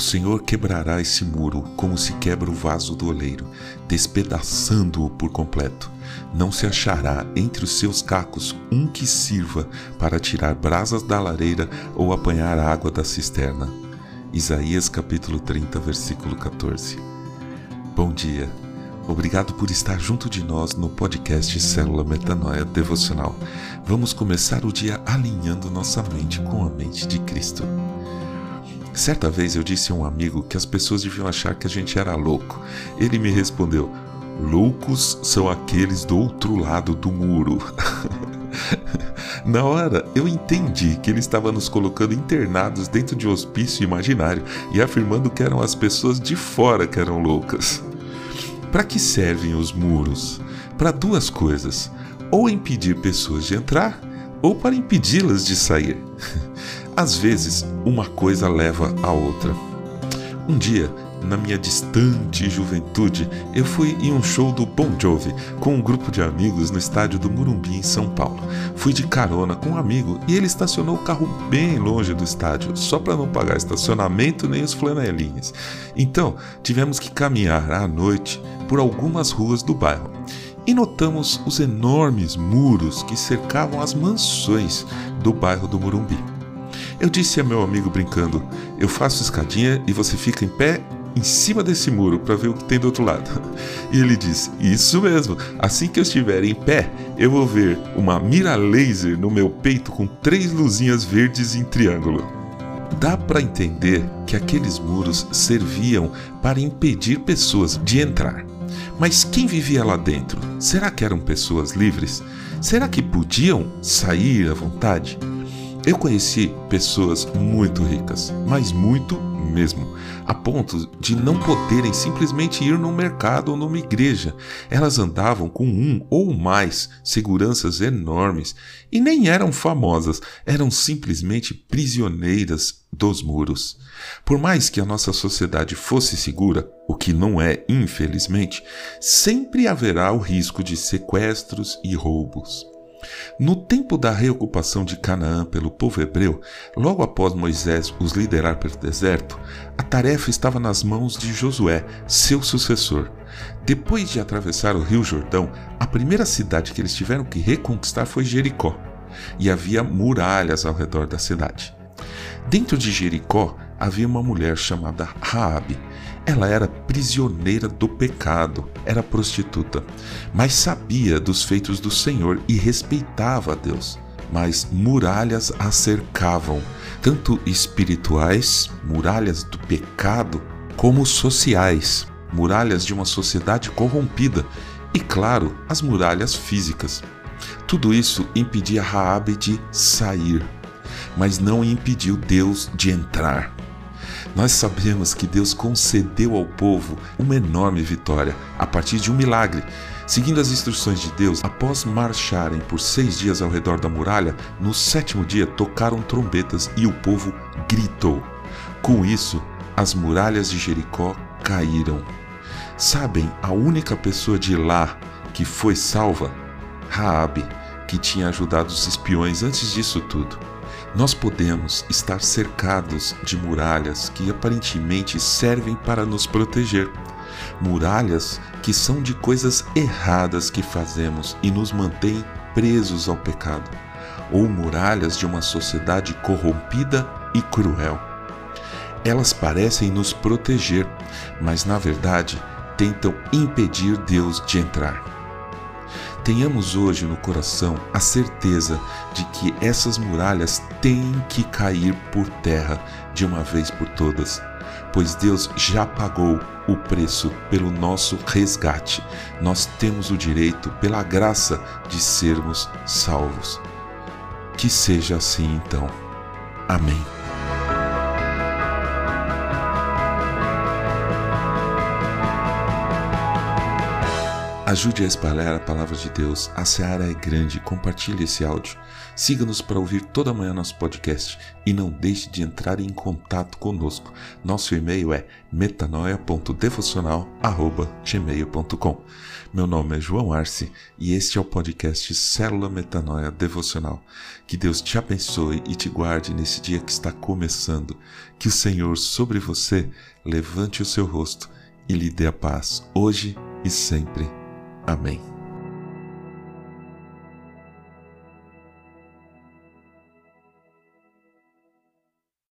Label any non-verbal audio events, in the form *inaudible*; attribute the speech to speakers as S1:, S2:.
S1: Senhor quebrará esse muro como se quebra o vaso do oleiro, despedaçando-o por completo. Não se achará entre os seus cacos um que sirva para tirar brasas da lareira ou apanhar água da cisterna. Isaías capítulo 30, versículo 14. Bom dia. Obrigado por estar junto de nós no podcast Célula Metanoia Devocional. Vamos começar o dia alinhando nossa mente com a mente de Cristo. Certa vez eu disse a um amigo que as pessoas deviam achar que a gente era louco. Ele me respondeu: Loucos são aqueles do outro lado do muro. *laughs* Na hora, eu entendi que ele estava nos colocando internados dentro de um hospício imaginário e afirmando que eram as pessoas de fora que eram loucas. Para que servem os muros? Para duas coisas: ou impedir pessoas de entrar, ou para impedi-las de sair. *laughs* Às vezes, uma coisa leva a outra. Um dia, na minha distante juventude, eu fui em um show do Bon Jovi com um grupo de amigos no estádio do Murumbi, em São Paulo. Fui de carona com um amigo e ele estacionou o carro bem longe do estádio, só para não pagar estacionamento nem os flanelinhas. Então, tivemos que caminhar à noite por algumas ruas do bairro e notamos os enormes muros que cercavam as mansões do bairro do Murumbi. Eu disse a meu amigo brincando: Eu faço escadinha e você fica em pé em cima desse muro para ver o que tem do outro lado. *laughs* E ele diz: Isso mesmo, assim que eu estiver em pé, eu vou ver uma mira laser no meu peito com três luzinhas verdes em triângulo. Dá para entender que aqueles muros serviam para impedir pessoas de entrar. Mas quem vivia lá dentro? Será que eram pessoas livres? Será que podiam sair à vontade? Eu conheci pessoas muito ricas, mas muito mesmo, a ponto de não poderem simplesmente ir no mercado ou numa igreja. Elas andavam com um ou mais seguranças enormes e nem eram famosas, eram simplesmente prisioneiras dos muros. Por mais que a nossa sociedade fosse segura, o que não é, infelizmente, sempre haverá o risco de sequestros e roubos. No tempo da reocupação de Canaã pelo povo hebreu, logo após Moisés os liderar pelo deserto, a tarefa estava nas mãos de Josué, seu sucessor. Depois de atravessar o rio Jordão, a primeira cidade que eles tiveram que reconquistar foi Jericó, e havia muralhas ao redor da cidade. Dentro de Jericó havia uma mulher chamada Raabe. Ela era prisioneira do pecado, era prostituta, mas sabia dos feitos do Senhor e respeitava a Deus. Mas muralhas a cercavam, tanto espirituais, muralhas do pecado, como sociais, muralhas de uma sociedade corrompida e, claro, as muralhas físicas. Tudo isso impedia Raabe de sair, mas não impediu Deus de entrar. Nós sabemos que Deus concedeu ao povo uma enorme vitória a partir de um milagre. Seguindo as instruções de Deus, após marcharem por seis dias ao redor da muralha, no sétimo dia tocaram trombetas e o povo gritou. Com isso, as muralhas de Jericó caíram. Sabem a única pessoa de lá que foi salva? Raabe, que tinha ajudado os espiões antes disso tudo. Nós podemos estar cercados de muralhas que aparentemente servem para nos proteger. Muralhas que são de coisas erradas que fazemos e nos mantêm presos ao pecado. Ou muralhas de uma sociedade corrompida e cruel. Elas parecem nos proteger, mas na verdade tentam impedir Deus de entrar. Tenhamos hoje no coração a certeza de que essas muralhas têm que cair por terra de uma vez por todas, pois Deus já pagou o preço pelo nosso resgate. Nós temos o direito, pela graça, de sermos salvos. Que seja assim então. Amém. Ajude a espalhar a palavra de Deus. A seara é grande. Compartilhe esse áudio. Siga-nos para ouvir toda manhã nosso podcast e não deixe de entrar em contato conosco. Nosso e-mail é metanoia.devocional@gmail.com. Meu nome é João Arce e este é o podcast Célula Metanoia Devocional. Que Deus te abençoe e te guarde nesse dia que está começando. Que o Senhor sobre você levante o seu rosto e lhe dê a paz hoje e sempre. Amém.